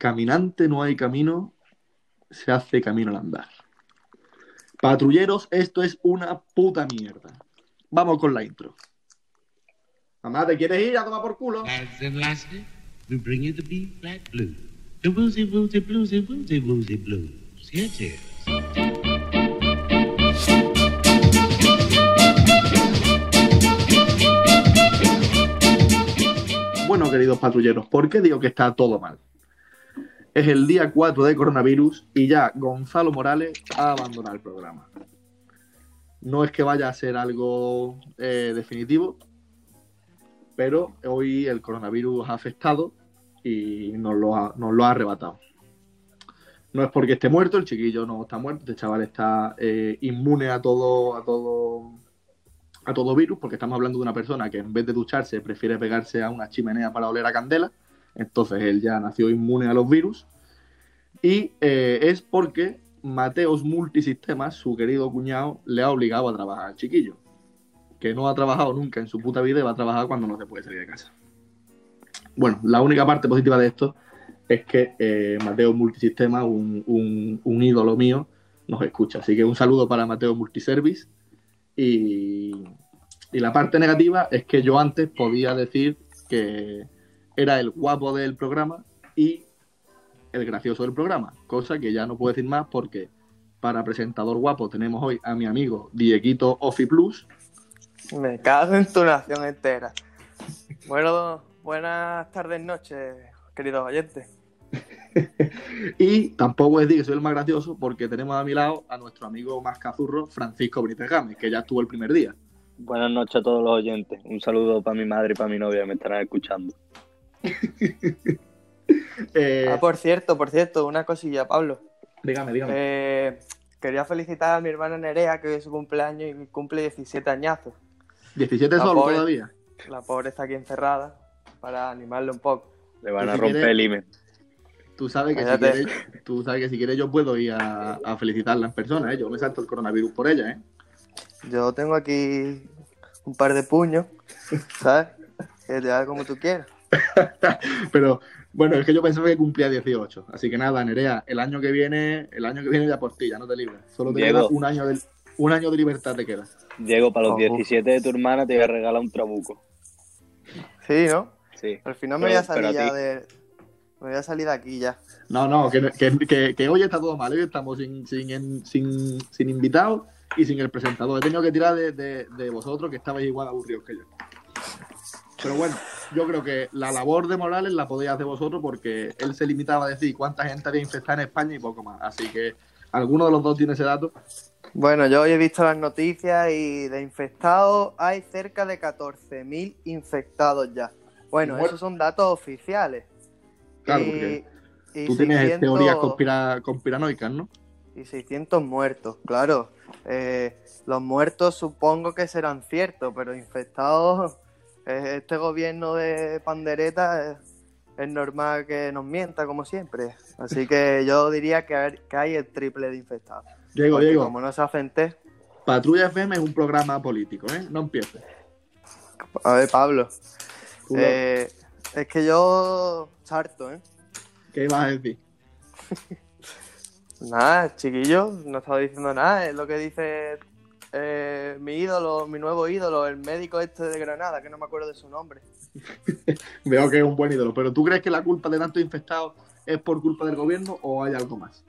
caminante no hay camino, se hace camino al andar. Patrulleros, esto es una puta mierda. Vamos con la intro. Mamá, ¿te quieres ir a tomar por culo? Bueno, queridos patrulleros, ¿por qué digo que está todo mal? Es el día 4 de coronavirus y ya Gonzalo Morales ha abandonado el programa. No es que vaya a ser algo eh, definitivo, pero hoy el coronavirus ha afectado y nos lo ha, arrebatado. No es porque esté muerto, el chiquillo no está muerto, este chaval está eh, inmune a todo, a todo, a todo virus, porque estamos hablando de una persona que en vez de ducharse prefiere pegarse a una chimenea para oler a candela. Entonces él ya nació inmune a los virus. Y eh, es porque Mateos Multisistemas, su querido cuñado, le ha obligado a trabajar al chiquillo. Que no ha trabajado nunca en su puta vida y va a trabajar cuando no se puede salir de casa. Bueno, la única parte positiva de esto es que eh, Mateo Multisistema, un, un, un ídolo mío, nos escucha. Así que un saludo para Mateo Multiservice. Y, y la parte negativa es que yo antes podía decir que era el guapo del programa y el gracioso del programa, cosa que ya no puedo decir más porque para presentador guapo tenemos hoy a mi amigo Dieguito Ofi Plus. Me cago en tu nación entera. Bueno, buenas tardes, noches, queridos oyentes. y tampoco es decir que soy el más gracioso porque tenemos a mi lado a nuestro amigo más cazurro, Francisco Benítez Gámez, que ya estuvo el primer día. Buenas noches a todos los oyentes. Un saludo para mi madre y para mi novia, me estarán escuchando. Eh, Ah, por cierto, por cierto, una cosilla, Pablo. dígame, dígame. Eh, quería felicitar a mi hermana Nerea, que hoy es su cumpleaños y cumple 17 añazos. 17 la solo pobre. todavía. La pobre está aquí encerrada, para animarle un poco. Le van a si romper quiere- el email. Tú sabes que si quieres, tú sabes que si quieres yo puedo ir a, a felicitarla en persona, ¿eh? Yo me salto el coronavirus por ella, ¿eh? Yo tengo aquí un par de puños, ¿sabes? Que te haga como tú quieras. Pero bueno, es que yo pensaba que cumplía 18. Así que nada, Nerea, el año que viene, el año que viene ya por ti, ya no te libras. Solo te Diego. queda un año de, un año de libertad te queda. Diego, para los Ojo. 17 de tu hermana te voy a regalar un trabuco. Sí, ¿no? Sí. Al final me Pero- voy a salir ya de. Me voy a salir de aquí ya. No, no, que, que, que- que hoy está todo mal. Hoy estamos sin, sin, sin, sin invitados y sin el presentador. He tenido que tirar de, de- de vosotros que estabais igual aburridos que yo. Pero bueno, yo creo que la labor de Morales la podéis hacer vosotros porque él se limitaba a decir cuánta gente había infectada en España y poco más. Así que alguno de los dos tiene ese dato. Bueno, yo hoy he visto las noticias y de infectados hay cerca de 14.000 infectados ya. Bueno, esos son datos oficiales. Claro, y, porque y tú tienes 600 teorías conspira- conspiranoicas, ¿no? Y 600 muertos, claro. Eh, los muertos supongo que serán ciertos, pero infectados, este gobierno de pandereta es, es normal que nos mienta como siempre. Así que yo diría que, hay- que hay el triple de infectados. Diego, Porque Diego, Como no se hacen test. Patrulla FM es un programa político, ¿eh? No empieces. A ver, Pablo. Eh, es que yo sarto, ¿eh? ¿Qué ibas a decir? Nada, chiquillo, no estaba diciendo nada. Es lo que dice eh, mi ídolo, mi nuevo ídolo, el médico este de Granada, que no me acuerdo de su nombre. Veo que es un buen ídolo, pero ¿tú crees que la culpa de tantos infectados es por culpa del gobierno o hay algo más?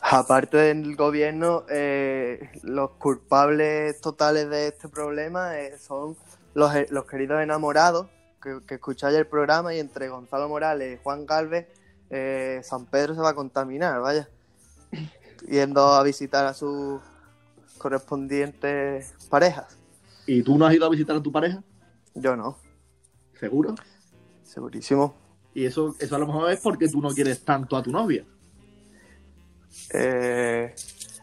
Aparte del gobierno, eh, los culpables totales de este problema eh, son los, los queridos enamorados que, que escucháis el programa y entre Gonzalo Morales y Juan Galvez, eh, San Pedro se va a contaminar, vaya. Yendo a visitar a sus correspondientes parejas. ¿Y tú no has ido a visitar a tu pareja? Yo no, ¿Seguro? segurísimo. Y eso, eso a lo mejor es porque tú no quieres tanto a tu novia. Eh,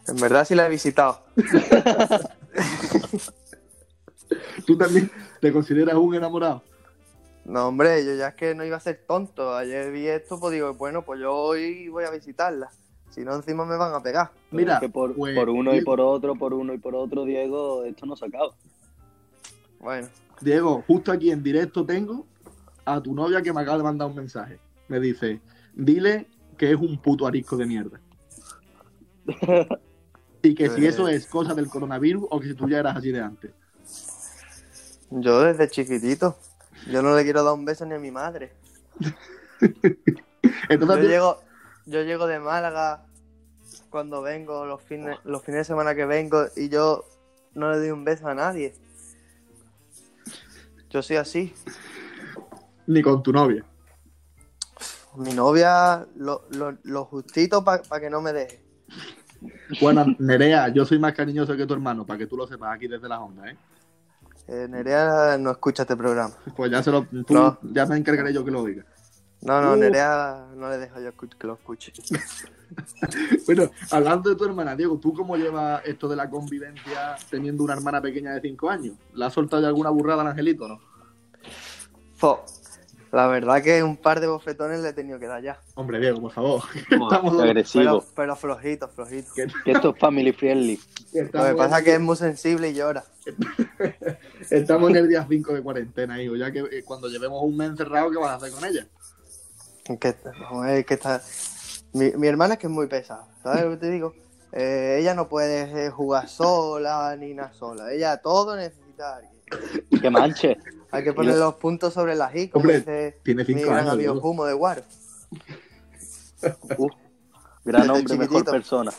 en verdad sí la he visitado. ¿Tú también te consideras un enamorado? No, hombre, yo ya es que no iba a ser tonto. Ayer vi esto, pues digo, bueno, pues yo hoy voy a visitarla. Si no, encima me van a pegar. Mira, Es que por, pues, por uno y por otro, por uno y por otro, Diego, esto no se acaba. Bueno, Diego, justo aquí en directo tengo a tu novia que me acaba de mandar un mensaje. Me dice, dile que es un puto arisco de mierda. Y que si eso es cosa del coronavirus o que si tú ya eras así de antes. Yo desde chiquitito. Yo no le quiero dar un beso ni a mi madre. Entonces, Yo llego, yo llego de Málaga cuando vengo, los fines, los fines de semana que vengo, y yo no le doy un beso a nadie. Yo soy así. ni con tu novia. Mi novia, lo, lo- lo justito para que no me deje. Bueno, Nerea, yo soy más cariñoso que tu hermano, para que tú lo sepas aquí desde la onda, ¿eh? Eh, Nerea no escucha este programa. Pues ya se lo, tú- No. ya me encargaré yo que lo oiga. No, no, Uh. Nerea no le dejo yo que lo escuche. Bueno, hablando de tu hermana, Diego, ¿tú cómo llevas esto de la convivencia teniendo una hermana pequeña de 5 años? ¿Le has soltado ya alguna burrada al angelito o no? Fo, la verdad que un par de bofetones le he tenido que dar ya. Hombre, Diego, por favor. Estamos- qué Pero, agresivo. pero flojito, flojito. Que- esto es family friendly. Lo que pasa es que es muy sensible y llora. estamos en el día 5 de cuarentena, hijo. Ya que eh, cuando llevemos un mes encerrado, ¿qué vas a hacer con ella? Que, está... mi, mi hermana es que es muy pesada, ¿sabes lo que te digo? Eh, ella no puede eh, jugar sola ni nada sola. Ella todo necesita a alguien. Que manche. Hay que poner los puntos sobre las i, como dice tiene mi cinco gran años, amigo. Humo de Guaro. Uh, gran Desde hombre, mejor persona.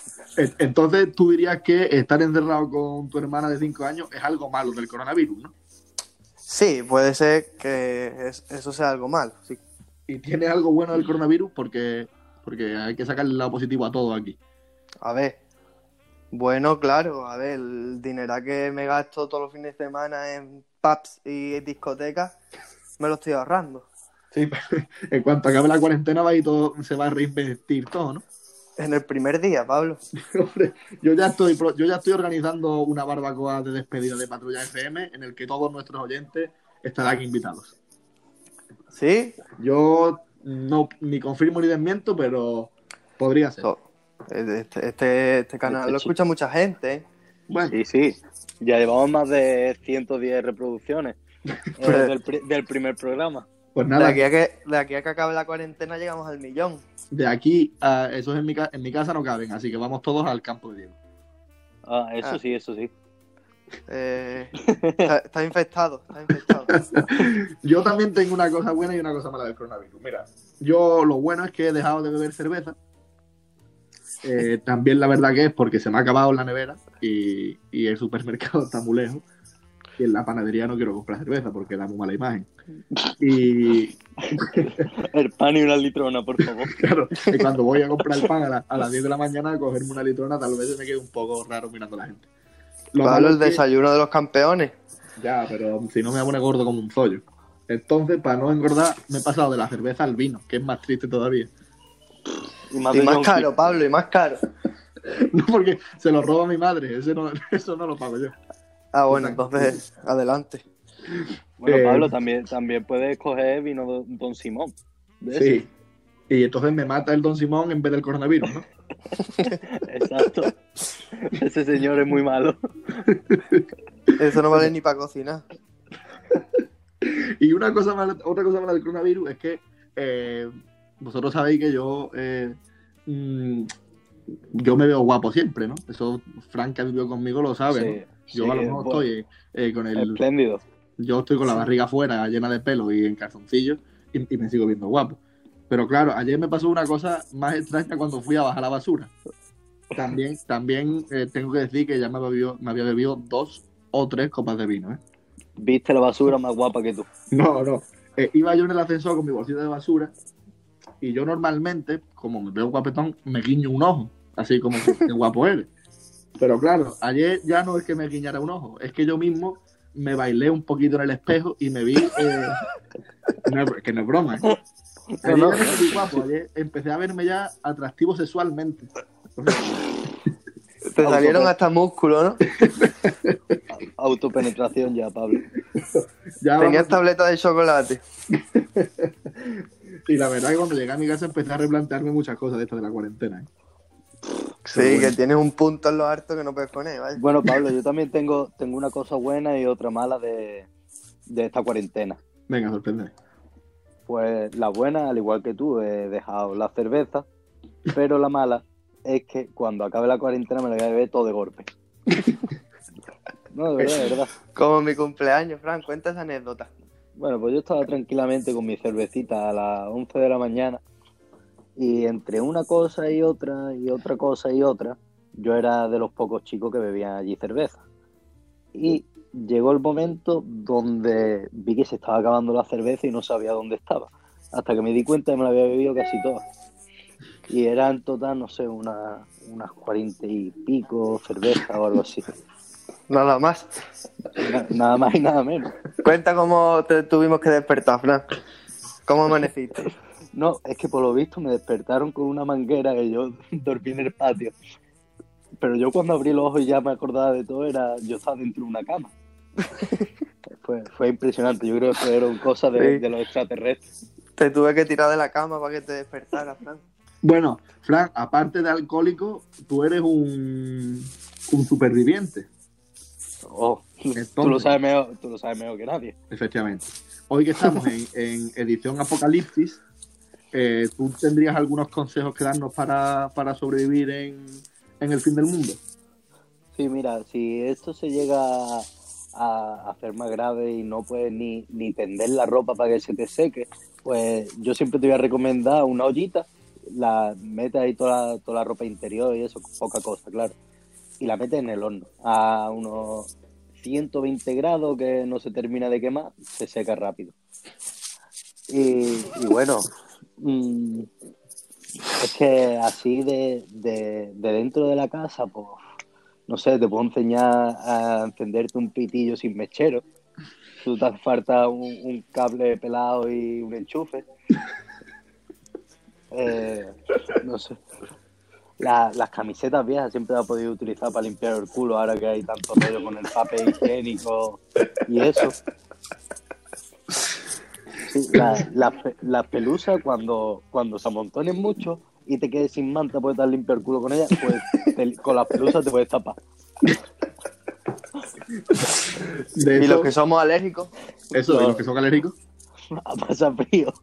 Entonces, tú dirías que estar encerrado con tu hermana de 5 años es algo malo del coronavirus, ¿no? Sí, puede ser que es- eso sea algo malo. Sí. Y tiene algo bueno del coronavirus porque, porque hay que sacarle el lado positivo a todo aquí. A ver. Bueno, claro, a ver, el dinero que me gasto todos los fines de semana en pubs y discotecas, me lo estoy ahorrando. Sí, en cuanto acabe la cuarentena va y todo se va a reinvestir todo, ¿no? En el primer día, Pablo. Hombre, yo ya estoy yo ya estoy organizando una barbacoa de despedida de Patrulla FM en el que todos nuestros oyentes estarán invitados. ¿Sí? Yo no ni confirmo ni desmiento, pero podría ser. So- Este, este, este canal Este lo chico. escucha mucha gente. Bueno, Sí, sí. Ya llevamos más de 110 reproducciones eh, Pues- del, pri- del primer programa. pues De aquí, a que, de aquí a que acabe la cuarentena llegamos al millón. de aquí a esos en mi, ca- en mi casa no caben, así que vamos todos al campo de Diego. Ah, eso Ah. sí, eso sí. Eh, está, está infectado, está infectado. Yo también tengo una cosa buena y una cosa mala del coronavirus. Mira, yo lo bueno es que he dejado de beber cerveza. Eh, también la verdad que es porque se me ha acabado la nevera y, y el supermercado está muy lejos. Y en la panadería no quiero comprar cerveza porque da muy mala imagen. Y El pan y una litrona, por favor. claro, y cuando voy a comprar el pan a, la- a las 10 de la mañana a cogerme una litrona, tal vez se me quede un poco raro mirando a la gente. Lo Pablo, malo el que- desayuno de los campeones. Ya, pero si no me voy a poner gordo como un zollo. Entonces, para no engordar, me he pasado de la cerveza al vino, que es más triste todavía. Y más, Y caro, Pablo, y más caro. No, porque se lo roba mi madre, ese no- eso no lo pago yo. Ah, bueno, entonces, adelante. Bueno, Eh, Pablo, también, también puedes coger vino Don, Simón. de ese. Y entonces me mata el Don Simón en vez del coronavirus, ¿no? Exacto. Ese señor es muy malo. Eso no vale ni para cocinar. Y una cosa mala, otra cosa mala del coronavirus es que eh, vosotros sabéis que yo eh, mm, yo me veo guapo siempre, ¿no? Eso Frank que vivió conmigo lo sabe, ¿no? Yo sí, a lo mejor bueno, estoy eh, con el Espléndido. yo estoy con la barriga afuera, llena de pelo y en calzoncillos, y, y me sigo viendo guapo. Pero claro, ayer me pasó una cosa más extraña cuando fui a bajar la basura. También, también eh, tengo que decir que ya me, bebió- me había bebido dos o tres copas de vino. ¿eh? Viste la basura más guapa que tú. No, no. Eh, iba yo en el ascensor con mi bolsita de basura y yo normalmente, como me veo guapetón, me guiño un ojo, así como que qué guapo eres. Pero claro, ayer ya no es que me guiñara un ojo, es que yo mismo me bailé un poquito en el espejo y me vi... eh, no que no es broma, ¿eh? Ayer No, vi guapo, empecé a verme ya atractivo sexualmente. Te salieron hasta músculos, ¿no? Autopenetración ya, Pablo. Ya Tenías vamos- tableta de chocolate. y la verdad que cuando llegué a mi casa empecé a replantearme muchas cosas de esta de la cuarentena. ¿eh? Sí, bueno. que tienes un punto en lo harto que no puedes poner, ¿vale? Bueno, Pablo, yo también tengo, tengo una cosa buena y otra mala de, de esta cuarentena. Venga, sorprende. Pues la buena, al igual que tú, he dejado la cerveza Pero la mala es que cuando acabe la cuarentena me la voy a beber todo de golpe. No, de verdad, de verdad. Como mi cumpleaños, Fran, cuenta esa anécdota. Bueno, pues yo estaba tranquilamente con mi cervecita a las 11 de la mañana y entre una cosa y otra y otra cosa y otra, yo era de los pocos chicos que bebían allí cerveza. Y llegó el momento donde vi que se estaba acabando la cerveza y no sabía dónde estaba. Hasta que me di cuenta que me la había bebido casi toda. Y era en total, no sé, una, unas cuarenta y pico cervezas o algo así. Nada más. Na- Nada más y nada menos. Cuenta cómo te tuvimos que despertar, Fran. ¿Cómo amaneciste? No, es que por lo visto me despertaron con una manguera que yo dormí en el patio. Pero yo cuando abrí los ojos y ya me acordaba de todo, era yo estaba dentro de una cama. Fue, fue impresionante, yo creo que fueron cosas de, Sí. de los extraterrestres. Te tuve que tirar de la cama para que te despertaras, Fran. Bueno, Fran, aparte de alcohólico, tú eres un, un superviviente, Oh, tú, lo sabes mejor, tú lo sabes mejor que nadie. efectivamente. Hoy que estamos en, en edición Apocalipsis, eh, ¿tú tendrías algunos consejos que darnos para, para sobrevivir en, en el fin del mundo? Sí, mira, si esto se llega a, hacer más grave y no puedes ni, ni tender la ropa para que se te seque, pues yo siempre te voy a recomendar una ollita, la metes ahí toda toda la ropa interior y eso, poca cosa, claro, y la metes en el horno a unos 120 grados que no se termina de quemar, se seca rápido. Y, bueno, mm, es que así de, de, de dentro de la casa, pues no sé, te puedo enseñar a encenderte un pitillo sin mechero. Tú te hace falta un, un cable pelado y un enchufe. Eh, no sé. La- las camisetas viejas siempre las he podido utilizar para limpiar el culo ahora que hay tanto rollo con el papel higiénico y eso. Sí, la- la pe- las pelusas cuando, cuando se amontonen mucho y te quedes sin manta puedes dar limpio el culo con ellas, pues te- con las pelusas te puedes tapar. De Y eso, los que somos alérgicos, eso, No. los que son alérgicos. a pasar frío.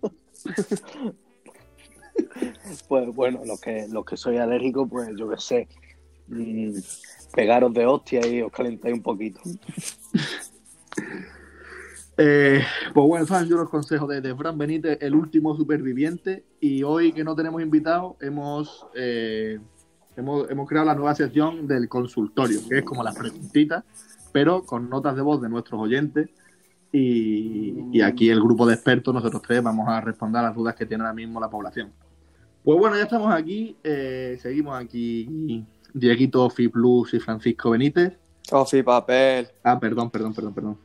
pues bueno, los que, los que soy alérgico, pues yo qué sé, mm, pegaros de hostia y os calentáis un poquito. Eh, pues bueno, Fran, yo los consejos de, de Fran Benítez, el último superviviente. Y hoy que no tenemos invitados, hemos, eh, hemos, hemos creado la nueva sección del consultorio, que es como las preguntitas, pero con notas de voz de nuestros oyentes. Y, aquí el grupo de expertos, nosotros tres, vamos a responder a las dudas que tiene ahora mismo la población. Pues bueno, ya estamos aquí. eh, seguimos aquí Dieguito, Plus y Francisco Benítez. Coffee, papel. Ah, perdón, perdón, perdón, perdón.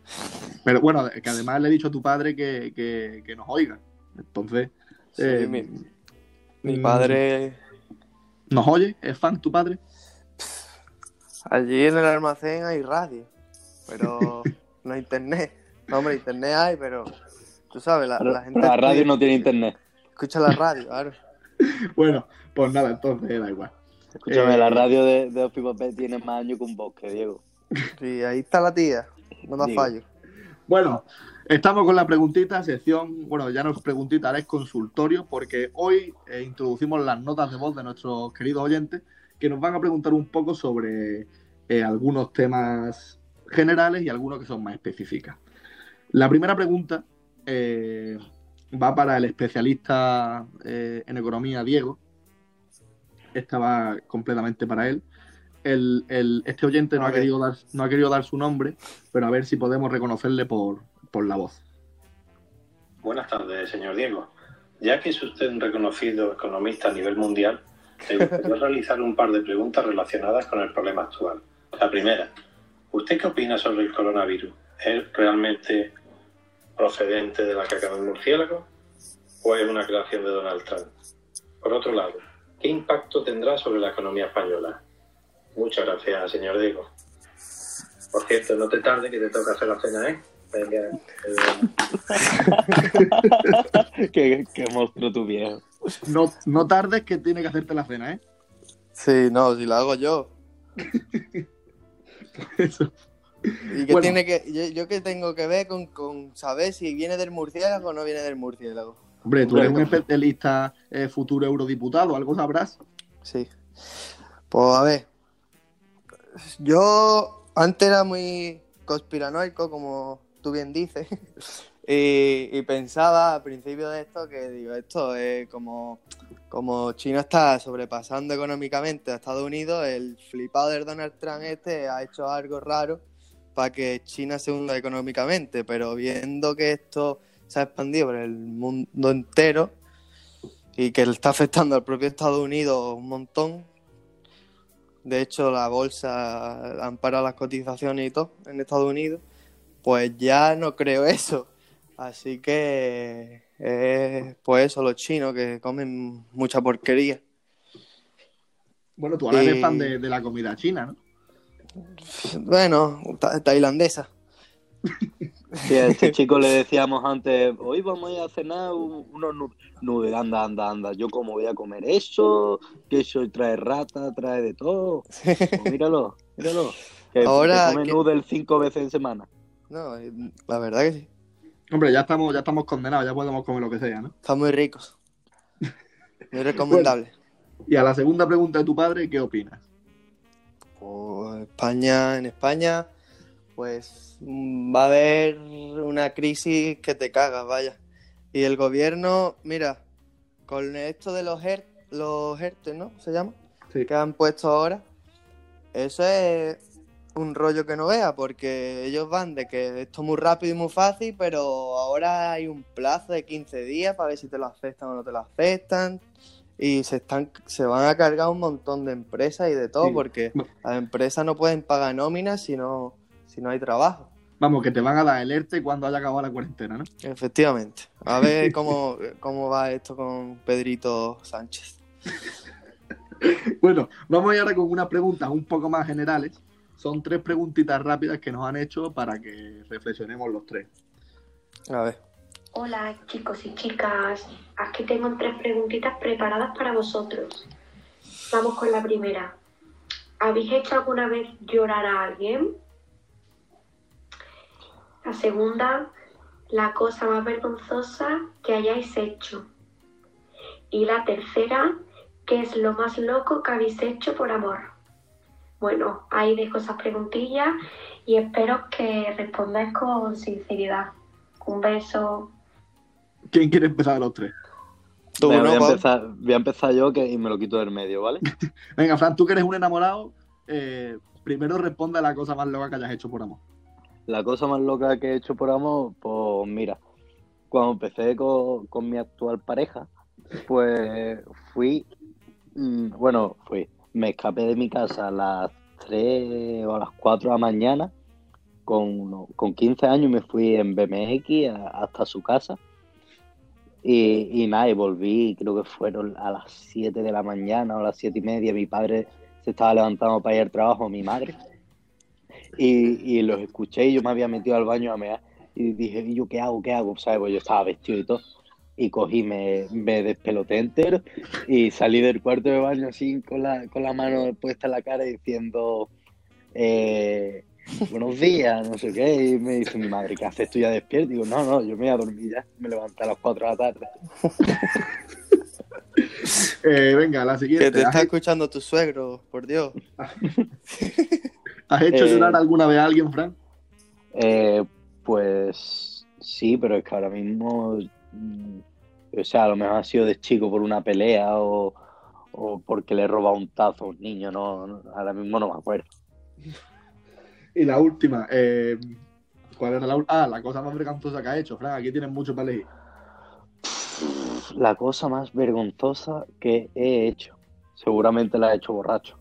Pero bueno, que además le he dicho a tu padre que, que, que nos oiga. Entonces, Sí, eh, mi, mi mm, padre ¿nos oye? ¿Es fan tu padre? allí en el almacén hay radio, pero no internet. No, hombre, internet hay, pero tú sabes, la, la gente la radio no tiene internet. escucha la radio, claro. Bueno, pues nada, entonces da igual. Escúchame, Eh, la radio de, de Papel tiene más años que un bosque, Diego. Sí, ahí está la tía, no da fallo. Bueno, estamos con la preguntita, sección, bueno, ya no es preguntita, ahora es consultorio, porque hoy eh, introducimos las notas de voz de nuestros queridos oyentes que nos van a preguntar un poco sobre eh, algunos temas generales y algunos que son más específicas. La primera pregunta eh, va para el especialista en economía, Diego. Esta va completamente para él. El, el- este oyente no ha, querido dar, no ha querido dar su nombre, pero a ver si podemos reconocerle por, por la voz. Buenas tardes, señor Diego. Ya que es usted un reconocido economista a nivel mundial, me gustaría realizar un par de preguntas relacionadas con el problema actual. La primera, ¿usted qué opina sobre el coronavirus? ¿Es realmente procedente de la caca del murciélago o es una creación de Donald Trump? Por otro lado, ¿qué impacto tendrá sobre la economía española? Muchas gracias, señor Diego. Por cierto, no te tarde que te toca hacer la cena, ¿eh? Venga, qué, qué monstruo tu viejo. No, no tardes que tiene que hacerte la cena, ¿eh? Sí, no, si la hago yo. Eso. ¿Y qué Bueno. tiene que, yo, yo qué tengo que ver con, con saber si viene del murciélago o no viene del murciélago? Hombre, tú eres un especialista eh, futuro eurodiputado, algo sabrás. Sí. Pues a ver. Yo antes era muy conspiranoico, como tú bien dices. y, pensaba al principio de esto que digo, esto es como, como China está sobrepasando económicamente a Estados Unidos, el flipado del Donald Trump este ha hecho algo raro para que China se hunda económicamente, pero viendo que esto se ha expandido por el mundo entero y que le está afectando al propio Estados Unidos un montón. De hecho, la bolsa han parado las cotizaciones y todo en Estados Unidos. Pues ya no creo eso. Así que es pues eso, los chinos que comen mucha porquería. Bueno, tú ahora eres Y- fan de, de la comida china, ¿no? Bueno, ta- tailandesa. Sí, a este chico le decíamos antes, hoy vamos a ir a cenar un- unos nu- nudes, anda, anda, anda, yo como voy a comer eso, que eso trae rata, trae de todo. Pues míralo, míralo. Que, Ahora que come que- noodles cinco veces en semana. No, eh, la verdad que sí. Hombre, ya estamos, ya estamos condenados, ya podemos comer lo que sea, ¿no? Están muy ricos. Muy recomendable. Y a la segunda pregunta de tu padre, ¿qué opinas? Pues España, en España, pues va a haber una crisis que te cagas, vaya. Y el gobierno, mira, con esto de los ER, los ERTE, ¿no? ¿Se llama? Sí. Que han puesto ahora. Eso es un rollo que no vea, porque ellos van de que esto es muy rápido y muy fácil, pero ahora hay un plazo de 15 días para ver si te lo aceptan o no te lo aceptan. Y se están, se van a cargar un montón de empresas y de todo, Sí. porque las empresas no pueden pagar nóminas si no, si no hay trabajo. Vamos, que te van a dar el ERTE cuando haya acabado la cuarentena, ¿no? Efectivamente. A ver cómo, cómo va esto con Pedrito Sánchez. Bueno, vamos a ir ahora con unas preguntas un poco más generales. Son tres preguntitas rápidas que nos han hecho para que reflexionemos los tres. A ver. Hola chicos y chicas, aquí tengo tres preguntitas preparadas para vosotros. Vamos con la primera. ¿Habéis hecho alguna vez llorar a alguien? La segunda, la cosa más vergonzosa que hayáis hecho. Y la tercera, ¿qué es lo más loco que habéis hecho por amor? Bueno, ahí dejo esas preguntillas y espero que respondáis con sinceridad. Un beso. ¿Quién quiere empezar de los tres? Tú, Venga, ¿no, voy, a Pau? empezar, voy a empezar yo que, y me lo quito del medio, ¿vale? Venga, Fran, tú que eres un enamorado, eh, primero responde a la cosa más loca que hayas hecho por amor. La cosa más loca que he hecho por amor, pues mira, cuando empecé con, con mi actual pareja, pues fui, mm, bueno, fui, me escapé de mi casa a las 3 o a las 4 de la mañana, con, con 15 años me fui en BMX hasta su casa. Y, y nada, y volví, creo que fueron a las 7 de la mañana o a las 7 y media. Mi padre se estaba levantando para ir al trabajo, mi madre. Y, y los escuché y yo me había metido al baño a mear. Y dije, ¿y yo qué hago? ¿Qué hago? ¿Sabes? Pues yo estaba vestido y todo. Y cogí, me, me despeloté entero y salí del cuarto de baño así con la, con la mano puesta en la cara diciendo, eh, buenos días, no sé qué. Y me dice mi madre, ¿qué haces tú ya despierto? Digo, no, no, yo me voy a dormir ya. Me levanté a las 4 de la tarde. Eh, venga, la Que siguiente. te está ¿Has, escuchando tu suegro, por Dios. has hecho Eh, llorar alguna vez a alguien, Fran? Eh, pues sí, pero es que ahora mismo, mm, o sea, a lo mejor ha sido de chico por una pelea o, o porque le he robado un tazo a un niño, no, no, ahora mismo no me acuerdo. Y la última, eh, ¿cuál era la última? Ah, la cosa más vergonzosa que has hecho, Fran. Aquí tienes mucho para elegir. La cosa más vergonzosa que he hecho, seguramente la he hecho borracho,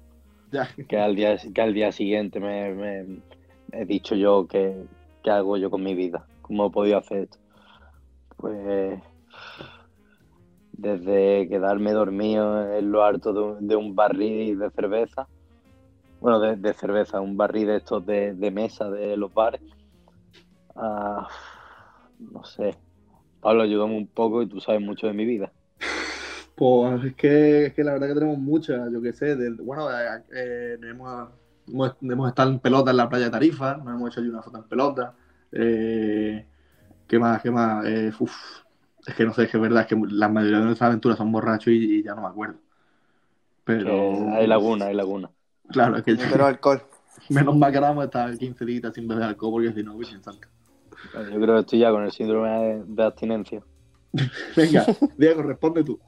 Que al día, que al día siguiente me, me- he dicho yo que, que hago yo con mi vida, cómo he podido hacer esto. Pues desde quedarme dormido en lo alto de un, de un barril de cerveza, bueno, de, de cerveza, un barril de estos de, de mesa de los bares, a, no sé, Pablo, ayúdame un poco y tú sabes mucho de mi vida. Pues es que, es que la verdad que tenemos muchas, yo qué sé. del- bueno, eh, eh, hemos, hemos, hemos estado en pelota en la playa de Tarifa, nos hemos hecho allí una foto en pelota. Eh, ¿Qué más? ¿Qué más? Eh, uf, es que no sé, es que es verdad, es que la mayoría de nuestras aventuras son borrachos y, y ya no me acuerdo. Pero. Hay laguna, hay laguna. Claro, es que Pero alcohol. menos mal que ahora vamos a estar 15 días sin beber alcohol porque si no, Virgen Santa. Yo creo que estoy ya con el síndrome de, de abstinencia. Venga, Diego, responde tú.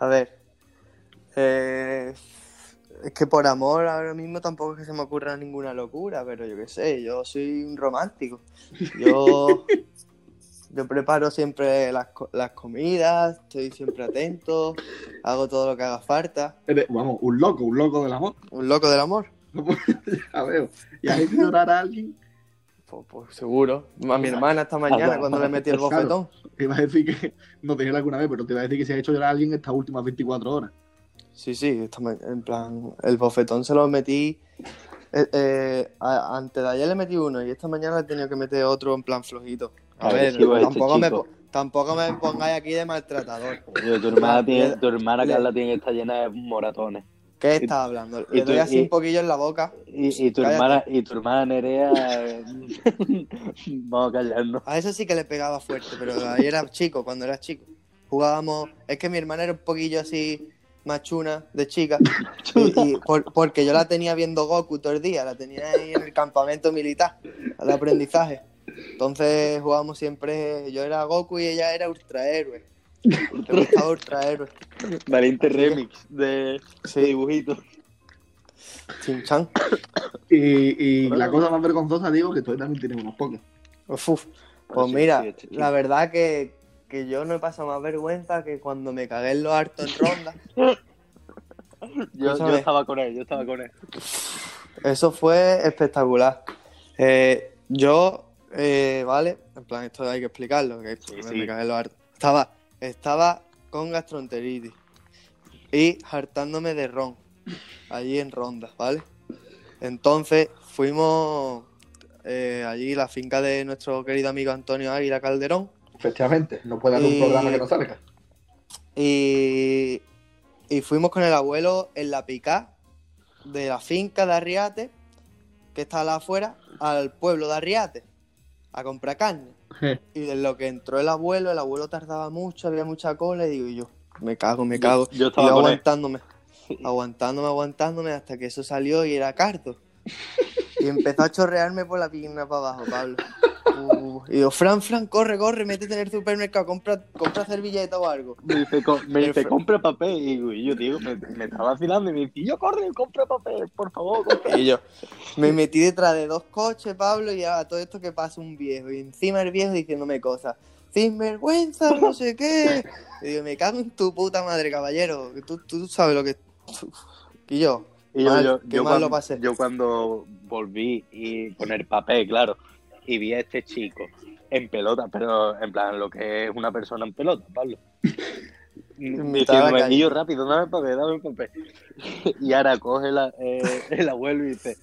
A ver. Eh, es que por amor ahora mismo tampoco es que se me ocurra ninguna locura, pero yo qué sé, yo soy un romántico. Yo, yo preparo siempre las, las comidas, estoy siempre atento, hago todo lo que haga falta. Eres, vamos, un loco, un loco del amor. Un loco del amor. ya veo. Y has llorar a alguien. Pues, pues seguro. A mi hermana esta mañana cuando le metí el Claro. bofetón. Iba a decir que no te dije alguna vez, pero te iba a decir que si has hecho llorar a alguien estas últimas 24 horas. Sí, sí, esta ma- en plan, el bofetón se lo metí. eh, eh, antes de ayer le metí uno y esta mañana le he tenido que meter otro en plan flojito. A ver, este tampoco me, tampoco me pongáis aquí de maltratador. Yo, tu hermana, tiene, tu hermana Carla tiene que estar llena de moratones. ¿Qué estás hablando? Le doy así y- un poquillo en la boca. Y, y tu Cállate. hermana, y tu hermana Nerea, eh, vamos a callarnos. A eso sí que le pegaba fuerte, pero ahí era chico, cuando era chico. Jugábamos. Es que mi hermana era un poquillo así machuna de chica. Y, y por- porque yo la tenía viendo Goku todo el día, la tenía ahí en el campamento militar, de aprendizaje. Entonces jugábamos siempre. Yo era Goku y ella era ultrahéroe. Ultrahéroe. Valiente remix de, Sí. de dibujitos. Chinchan. Y, y la cosa más vergonzosa, digo, que tú también tienes unos pocos. Uf, uf. Pues Sí, mira, sí, este la verdad que, que yo no he pasado más vergüenza que cuando me cagué en lo harto en ronda. Yo, yo estaba con él, yo estaba con él. Eso fue espectacular. Eh, yo, eh, vale, en plan, esto hay que explicarlo, que Sí, me, sí. me cagué en lo harto. Estaba, estaba con gastroenteritis y hartándome de ron, allí en ronda, ¿vale? Entonces fuimos eh, allí a la finca de nuestro querido amigo Antonio Águila Calderón Efectivamente, no puede haber Y- un programa que no salga. y, y fuimos con el abuelo en la pica de la finca de Arriate, que está al afuera, al pueblo de Arriate, a comprar carne. Y de lo que entró el abuelo, el abuelo tardaba mucho, había mucha cola, y digo y yo, me cago, me cago. Yo Y estaba él. aguantándome, aguantándome, aguantándome, hasta que eso salió y era cardo. Y empezó a chorrearme por la pierna para abajo, Pablo. Uh, y yo, Fran, Fran, corre, corre, métete en el supermercado, compra, compra servilleta o algo. Me dice, co- me dice, compra papel. Y digo, yo digo, me, me estaba vacilando y me dice, yo corre, compra papel, por favor, compra. Y yo me metí detrás de dos coches, Pablo, y a todo esto que pasa un viejo. Y encima el viejo diciéndome cosas. Sin vergüenza, no sé qué. Y digo, me cago en tu puta madre, caballero. que Tú, tú sabes lo que. Y yo, Y yo, Mal, yo, yo cuando, lo pasé. yo cuando volví y con el papel, claro, y vi a este chico en pelota, pero en plan lo que es una persona en pelota, Pablo. Diciéndome, yo rápido, dame el papel, dame el papel. Y ahora coge la- eh, el abuelo y dice,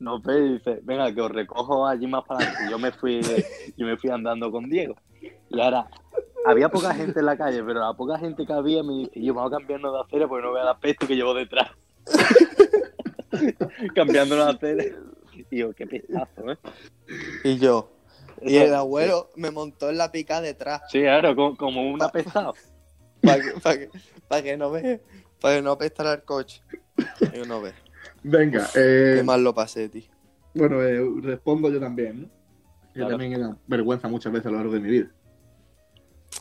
no ve, y dice, venga, que os recojo allí más para adelante. Y Yo me fui, yo me fui andando con Diego. Y ahora, había poca gente en la calle, pero la poca gente que había me dice, yo vamos a cambiarnos de acera porque no vea la peste que llevo detrás. Cambiándonos de acera. Y yo, qué pestazo, ¿eh? y yo. Y el abuelo me montó en la pica detrás. Sí, claro, como, como un apestado. Para que, pa' que, pa' que no ve. Para que no apestara el coche. Y yo no ve. Venga, eh, Qué mal lo pasé, tío. bueno, eh, respondo yo también, ¿no? Yo Claro. también he dado vergüenza muchas veces a lo largo de mi vida.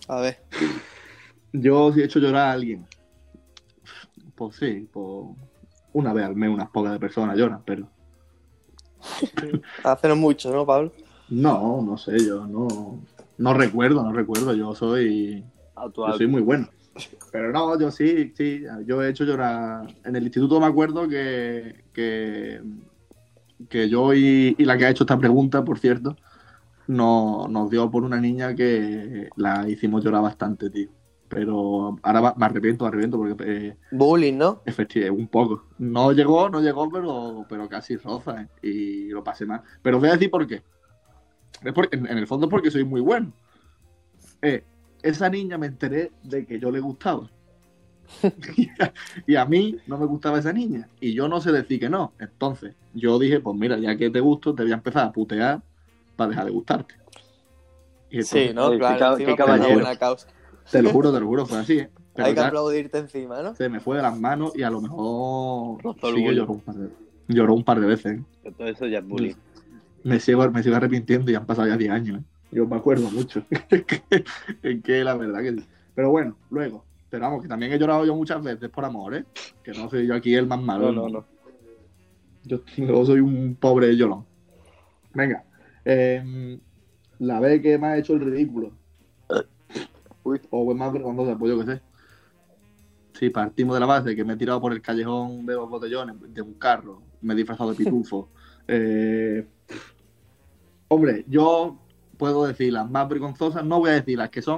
A ver. Yo si he hecho llorar a alguien. Pues sí, pues una vez al mes unas pocas de personas lloran, pero Hace no mucho, ¿no, Pablo? no, no sé, yo no, no recuerdo, no recuerdo, yo soy, yo soy muy bueno. Pero no, yo sí, sí, yo he hecho llorar. En el instituto me acuerdo que, que, que yo y, y la que ha hecho esta pregunta, por cierto, no, nos dio por una niña que la hicimos llorar bastante, tío. Pero ahora va- me arrepiento, me arrepiento porque eh, Bullying, ¿no? efectivamente un poco. No llegó, no llegó, pero, pero casi roza ¿eh? y lo pasé mal. Pero os voy a decir por qué. Es porque, en, en el fondo es porque soy muy bueno. Eh, esa niña me enteré de que yo le gustaba. y a mí no me gustaba esa niña. Y yo no sé decir que no. Entonces, yo dije, pues mira, ya que te gusto, te voy a empezar a putear para dejar de gustarte. Y entonces, Sí, ¿no? Claro, qué una caballero. buena causa. Te lo juro, te lo juro, fue así, ¿eh? Pero Hay que ya aplaudirte encima, ¿no? se me fue de las manos y a lo mejor sí que lloró un par de, lloró un par de veces. ¿eh? Todo eso ya es bullying. Me sigo, me sigo arrepintiendo y han pasado ya 10 años. ¿eh? Yo me acuerdo mucho. es, que, es que la verdad que sí. Pero bueno, luego. Pero vamos, que también he llorado yo muchas veces por amor, ¿eh? Que no soy yo aquí el más malo. No, no, no. Yo, yo soy un pobre llorón. Venga. eh, la vez que me ha hecho el ridículo. Uy. O es más vergonzosa, pues yo qué sé. Si partimos de la base que me he tirado por el callejón de los botellones de un carro, me he disfrazado de pitufo. eh, hombre, yo puedo decir las más vergonzosas, no voy a decir las que son,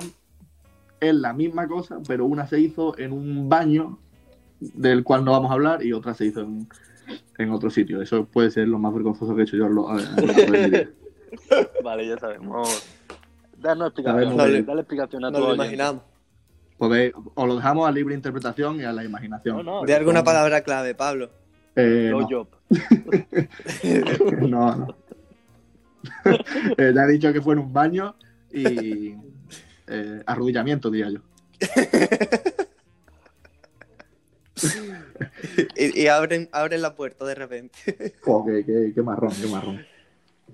es la misma cosa, pero una se hizo en un baño del cual no vamos a hablar y otra se hizo en, en otro sitio. Eso puede ser lo más vergonzoso que he hecho yo a lo, a- a de. Vale, ya sabemos. Danos explicación. Dale, dale explicación a tu lo imaginamos. Podéis- os lo dejamos a libre interpretación y a la imaginación. No, no. De alguna palabra clave, Pablo. Eh, no, Blowjob. no, no. Eh, ya he dicho que fue en un baño y eh, arrodillamiento, diría yo. y y abren, abren la puerta de repente. Jo, qué, qué- marrón, qué marrón.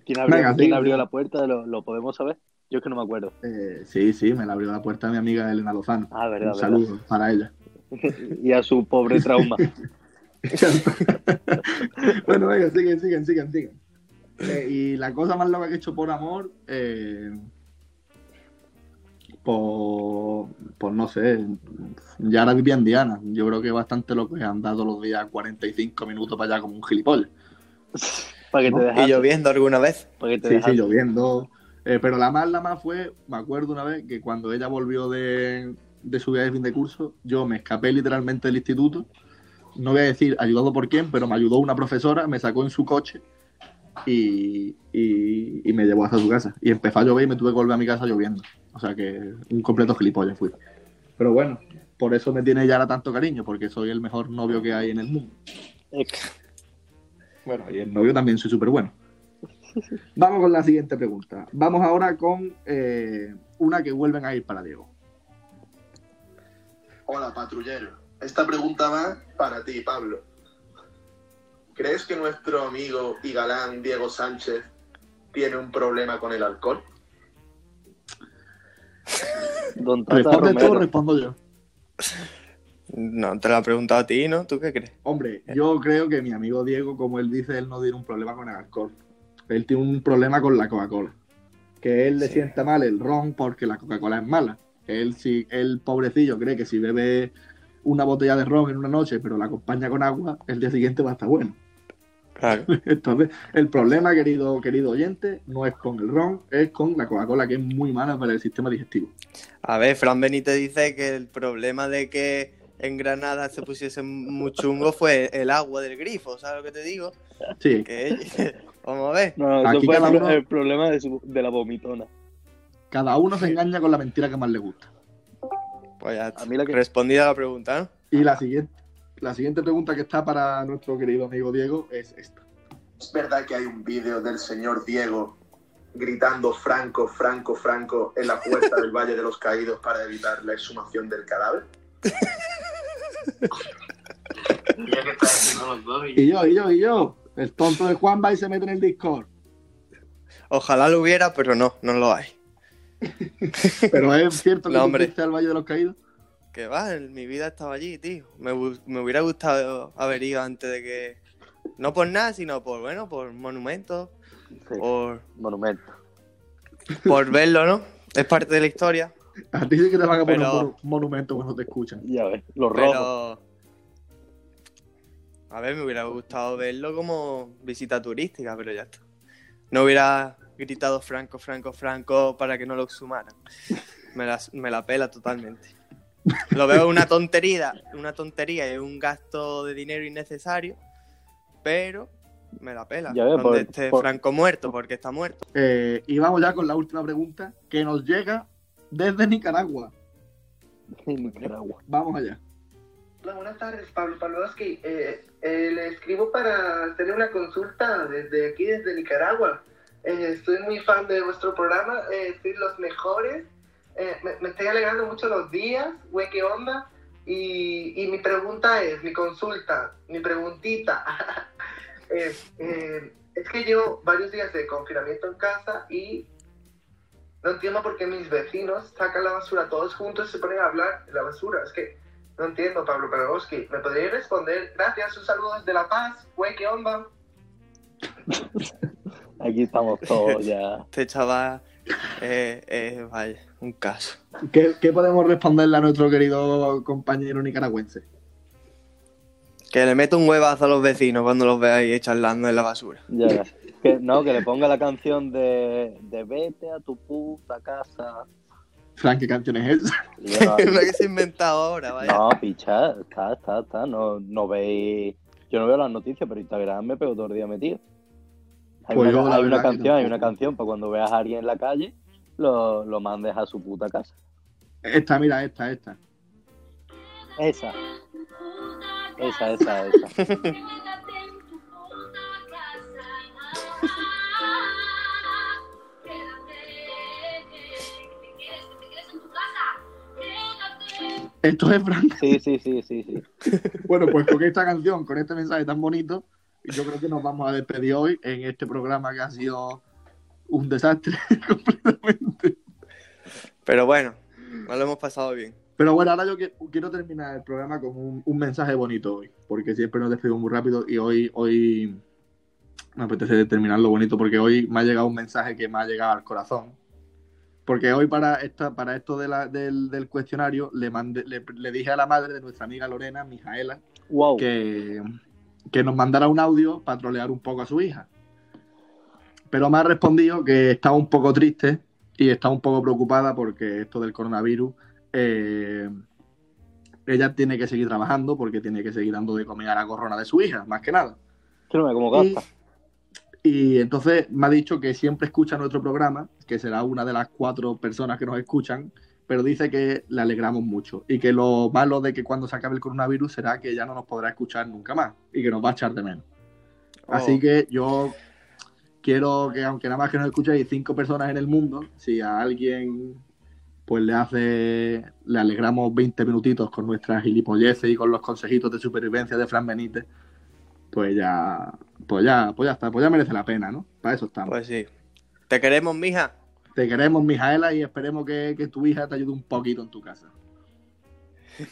¿Quién abrió, Venga, quién sí. abrió la puerta? ¿Lo, lo podemos saber? Yo es que no me acuerdo. Eh, sí, sí, me la abrió la puerta mi amiga Elena Lozano. Ah, verdad, Un verdad. saludo para ella. Y a su pobre trauma. bueno, venga, siguen, siguen, siguen, siguen. Eh, y la cosa más loca que he hecho por amor, eh, por, por no sé, ya ahora vivía en Diana. Yo creo que bastante loco que han dado los días 45 minutos para allá como un gilipollas. Para que te ¿No? Y lloviendo alguna vez. Para que te Sí, sí, lloviendo. Eh, pero la más, la más fue, me acuerdo una vez que cuando ella volvió de, de su viaje de fin de curso, yo me escapé literalmente del instituto. No voy a decir ayudado por quién, pero me ayudó una profesora, me sacó en su coche y, y- y me llevó hasta su casa. Y empezó a llover y me tuve que volver a mi casa lloviendo. O sea que un completo gilipollas fui. Pero bueno, por eso me tiene ya ahora tanto cariño, porque soy el mejor novio que hay en el mundo. Bueno, y el novio también soy súper bueno. Vamos con la siguiente pregunta. Vamos ahora con eh, una que vuelven a ir para Diego. Hola, patrullero. Esta pregunta va para ti, Pablo. ¿Crees que nuestro amigo y galán Diego Sánchez tiene un problema con el alcohol? Don Tata Responde tú respondo yo. No, te la he preguntado a ti, ¿no? ¿Tú qué crees? Hombre, yo creo que mi amigo Diego, como él dice, él no tiene un problema con el alcohol. Él tiene un problema con la Coca-Cola. Que él le Sí. sienta mal el ron porque la Coca-Cola es mala. Él, si, él, pobrecillo, cree que si bebe una botella de ron en una noche, pero la acompaña con agua, el día siguiente va a estar bueno. Claro. Entonces, el problema, querido, querido oyente, no es con el ron, es con la Coca-Cola, que es muy mala para el sistema digestivo. A ver, Fran Benítez dice que el problema de que en Granada se pusiese muy chungo fue el agua del grifo, ¿sabes lo que te digo? Sí, Que, vamos a ver. No, no, Aquí eso fue el, cada pro- uno- el problema de, su- de la vomitona. cada uno se engaña con la mentira que más le gusta. Pues ya A mí la que- respondida la pregunta, ¿no? Y la siguiente, la siguiente pregunta que está para nuestro querido amigo Diego es esta. ¿Es verdad que hay un vídeo del señor Diego gritando Franco, Franco, Franco en la puerta del Valle de los Caídos para evitar la exhumación del cadáver? Ya que estás haciendo los dos y Y yo, y yo, y yo. El tonto de Juan va y se mete en el Discord. Ojalá lo hubiera, pero no, no lo hay. Pero es cierto que No, hombre. al Valle de los Caídos. Que va, en mi vida estaba allí, tío. Me, hu- me hubiera gustado haber ido antes de que. No por nada, sino por, bueno, por monumentos, Sí, por, monumento. por verlo, ¿no? Es parte de la historia, A ti sí que te van a poner Pero- un mono- monumento cuando te escuchan. Ya ves, los rojos. pero. A ver, me hubiera gustado verlo como visita turística, pero ya está. No hubiera gritado Franco, Franco, Franco para que no lo exhumaran. Me la, me la pela totalmente. Lo veo una tontería, una tontería y un gasto de dinero innecesario, pero me la pela. Ya veo, Donde por- esté por- Franco muerto, porque está muerto. Eh, y vamos ya con la última pregunta que nos llega desde Nicaragua. Nicaragua. Vamos allá. Hola, buenas tardes, Pablo Pavlovsky. Eh, eh, le escribo para hacerle una consulta desde aquí, desde Nicaragua. Eh, soy muy fan de vuestro programa, eh, sois los mejores. Eh, me, me estoy alegrando mucho los días, güey, qué onda. Y, y mi pregunta es, mi consulta, mi preguntita es, eh, es que llevo varios días de confinamiento en casa y no entiendo por qué mis vecinos sacan la basura todos juntos y se ponen a hablar de la basura. Es que no entiendo, Pablo Pedagowski. ¿Me podrías responder? Gracias, un saludo desde La Paz. Güey, ¿qué onda? Aquí estamos todos ya. Este chaval, eh, eh, vaya, un caso. ¿Qué, qué podemos responderle a nuestro querido compañero nicaragüense? Que le meto un huevazo a los vecinos cuando los vea ahí charlando en la basura. Ya. Que, no, que le ponga la canción de, de Vete a tu puta casa. Frank, ¿qué canción es esa? No- Es lo que se ha inventado ahora, vaya. No, picha, está, está, está. No, no veis. Yo no veo las noticias, pero Instagram me pego todo el día metido. Hay, Pues una, la hay una canción, hay una canción para cuando veas a alguien en la calle, lo, lo mandes a su puta casa. Esta, mira, esta, esta. Esa. Esa, esa, esa. Esto es Frank. Sí, sí, sí, sí, sí. Bueno, pues con esta canción, con este mensaje tan bonito, yo creo que nos vamos a despedir hoy en este programa que ha sido un desastre completamente. Pero bueno, nos lo hemos pasado bien. Pero bueno, ahora yo quiero terminar el programa con un, un mensaje bonito hoy, porque siempre nos despedimos muy rápido y hoy, hoy me apetece terminarlo bonito porque hoy me ha llegado un mensaje que me ha llegado al corazón. Porque hoy para esta, para esto de la- del, del cuestionario le, mandé, le, le dije a la madre de nuestra amiga Lorena, Mijaela, Wow. que, que nos mandara un audio para trolear un poco a su hija. Pero me ha respondido que está un poco triste y está un poco preocupada porque esto del coronavirus, eh, ella tiene que seguir trabajando porque tiene que seguir dando de comer a la corona de su hija, más que nada. Que no me como gasta. Y entonces me ha dicho que siempre escucha nuestro programa, que será una de las cuatro personas que nos escuchan, pero dice que le alegramos mucho y que lo malo de que cuando se acabe el coronavirus será que ya no nos podrá escuchar nunca más y que nos va a echar de menos. Así Oh. que yo quiero que, aunque nada más que nos escuchéis cinco personas en el mundo, si a alguien pues le hace, le alegramos 20 minutitos con nuestras gilipolleces y con los consejitos de supervivencia de Fran Benítez, pues ya, pues ya, pues ya está, pues ya merece la pena, ¿no? Para eso estamos. Pues sí. Te queremos, mija. Te queremos, Mijaela, y esperemos que, que tu hija te ayude un poquito en tu casa.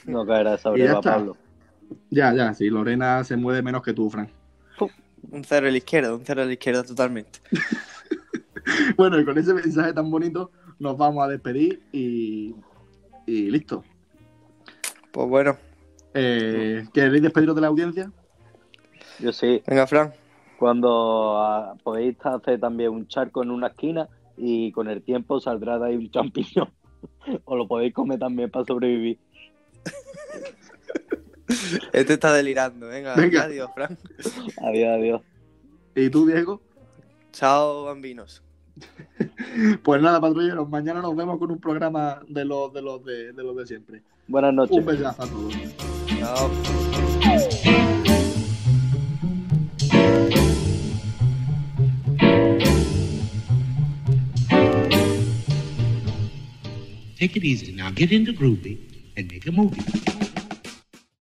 No caerá esa Y ya. Pablo. Ya, ya, sí, Lorena se mueve menos que tú, Fran. Un cero a la izquierda, un cero a la izquierda totalmente. Bueno, y con ese mensaje tan bonito nos vamos a despedir y, y listo. Pues bueno, Eh, ¿Queréis despediros de la audiencia? Yo sí. venga, Fran. Cuando ah, podéis hacer también un charco en una esquina y con el tiempo saldrá de ahí un champiñón. o lo podéis comer también para sobrevivir. Este está delirando. Venga, Venga. adiós, Fran. Adiós, adiós. ¿Y tú, Diego? Chao, bambinos. Pues nada, patrulleros, mañana nos vemos con un programa de los de, los de, de, los de siempre. Buenas noches. Un besazo a todos. Chao. Take it easy now. Get into groovy and make a movie.